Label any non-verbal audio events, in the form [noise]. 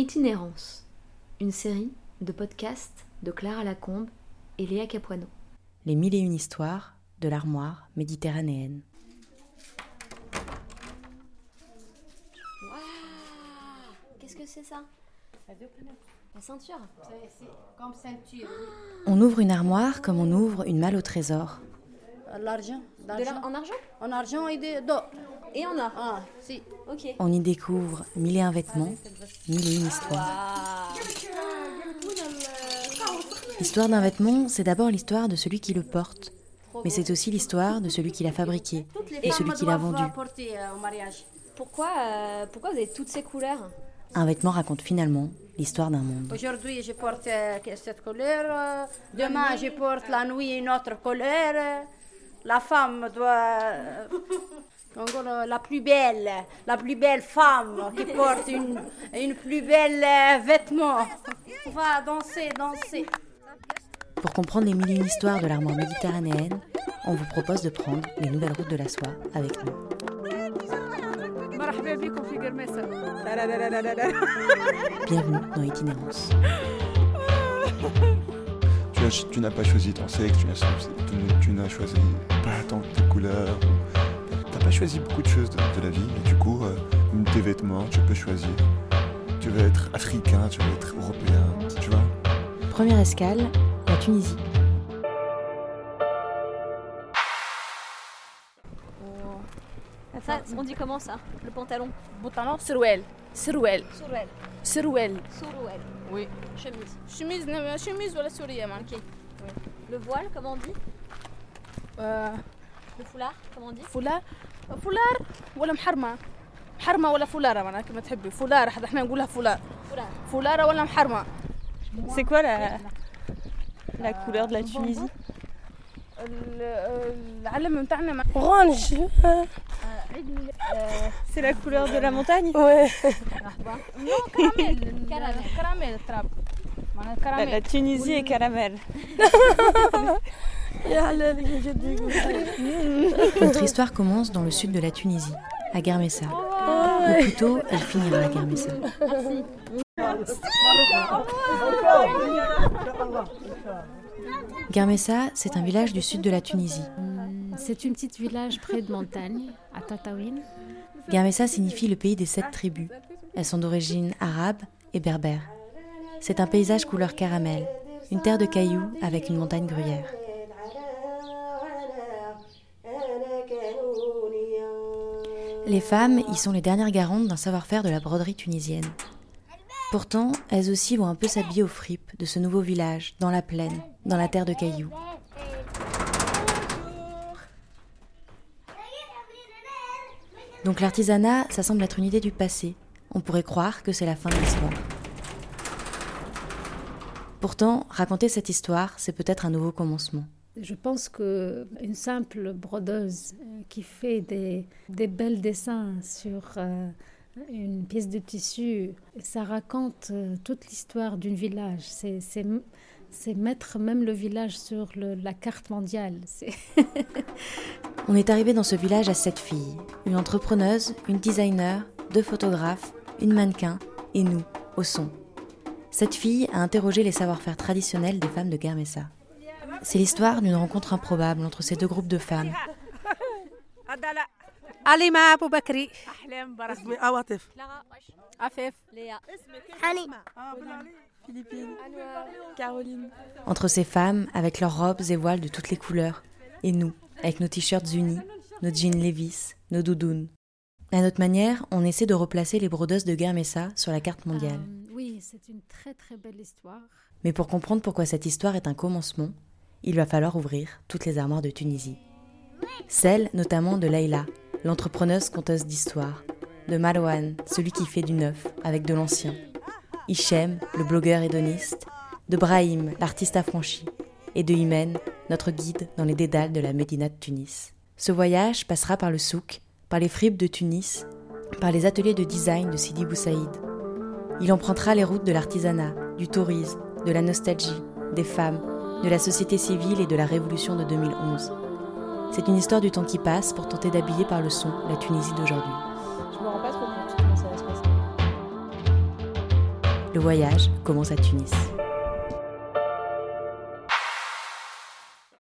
Itinérance, une série de podcasts de Clara Lacombe et Léa Capuano. Les mille et une histoires de l'armoire méditerranéenne. Qu'est-ce que c'est ça? La ceinture? Comme ceinture. On ouvre une armoire comme on ouvre une malle au trésor. L'argent. De l'argent. l'ar- En argent En argent et de- d'or. Et en or Ah, si. Ok. On y découvre mille et un vêtements, mille et une histoires. L'histoire d'un vêtement, c'est d'abord l'histoire de celui qui le porte, mais c'est aussi l'histoire de celui qui l'a fabriqué et celui qui l'a vendu. euh. Pourquoi, euh, pourquoi vous avez toutes ces couleurs Un vêtement raconte finalement l'histoire d'un monde. Aujourd'hui, je porte euh, cette couleur. Demain, je porte la nuit une autre couleur. La femme doit. euh, encore, euh, la plus belle, la plus belle femme qui porte une, une plus belle euh, vêtement. On va danser, danser. Pour comprendre les mille et une histoires de l'armoire méditerranéenne, on vous propose de prendre les nouvelles routes de la soie avec nous. Bienvenue dans Itinérance. [laughs] tu n'as pas choisi ton sexe, tu n'as choisi pas tant tes couleurs. T'as pas choisi beaucoup de choses de, la vie. mais du coup, euh, tes vêtements, tu peux choisir. Tu veux être africain, tu veux être européen, tu vois. Première escale, la Tunisie. Oh. Ça, on dit comment ça Le pantalon? Pantalon, Serouel. سروال سروال Sourouel. سروال Sourouel. وي Chemise. شميز نعم، شميز ولا سورية ما Ok. Le voile, comment on dit آه، Le foulard, comment on dit فولار فولار ولا محرمة محرمة ولا فولارة معناها كما تحبي فولارة حتى احنا نقولها فولار Foulard. فولارة ولا محرمة C'est quoi la, la couleur de la Tunisie ال- العلم نتاعنا Orange. Euh, c'est la couleur de la montagne Ouais. non, caramel. Caramel, caramel, La Tunisie est caramel. [laughs] Notre histoire commence dans le sud de la Tunisie, à Garmessa. Oh, Ou plutôt, elle finira à Guermessa. Guermessa, c'est un village du sud de la Tunisie, c'est une petite village près de montagne, à Tataouine. Garmessa signifie le pays des sept tribus. Elles sont d'origine arabe et berbère. C'est un paysage couleur caramel, une terre de cailloux avec une montagne gruyère. Les femmes y sont les dernières garantes d'un savoir-faire de la broderie tunisienne. Pourtant, elles aussi vont un peu s'habiller aux fripes de ce nouveau village, dans la plaine, dans la terre de cailloux. Donc l'artisanat, ça semble être une idée du passé. On pourrait croire que c'est la fin de l'histoire. Pourtant, raconter cette histoire, c'est peut-être un nouveau commencement. Je pense que une simple brodeuse euh, qui fait des, des belles dessins sur euh, une pièce de tissu, ça raconte euh, toute l'histoire d'un village. C'est- mettre même le village sur la carte mondiale. [laughs] On est arrivé dans ce village à sept filles. Une entrepreneuse, une designer, deux photographes, une mannequin et nous, au son. Cette fille a interrogé les savoir-faire traditionnels des femmes de Guermessa. C'est l'histoire d'une rencontre improbable entre ces deux groupes de femmes. Entre ces femmes, avec leurs robes et voiles de toutes les couleurs, et nous, avec nos t-shirts unis, nos jeans Levis, nos doudounes. À notre manière, on essaie de replacer les brodeuses de Garmessa sur la carte mondiale. Euh, oui, c'est une très très belle histoire. Mais pour comprendre pourquoi cette histoire est un commencement, il va falloir ouvrir toutes les armoires de Tunisie. Celle notamment de Leïla, l'entrepreneuse conteuse d'histoire, de Marouane, celui qui fait du neuf avec de l'ancien, Hichem, le blogueur hédoniste, de Brahim, l'artiste affranchi, et de Imen, notre guide dans les dédales de la Médina de Tunis. Ce voyage passera par le souk, par les fripes de Tunis, par les ateliers de design de Sidi Boussaïd. Il empruntera les routes de l'artisanat, du tourisme, de la nostalgie, des femmes, de la société civile et de la révolution de 2011. C'est une histoire du temps qui passe pour tenter d'habiller par le son la Tunisie d'aujourd'hui. Je me rends pas trop compte comment ça va se passer. Le voyage commence à Tunis.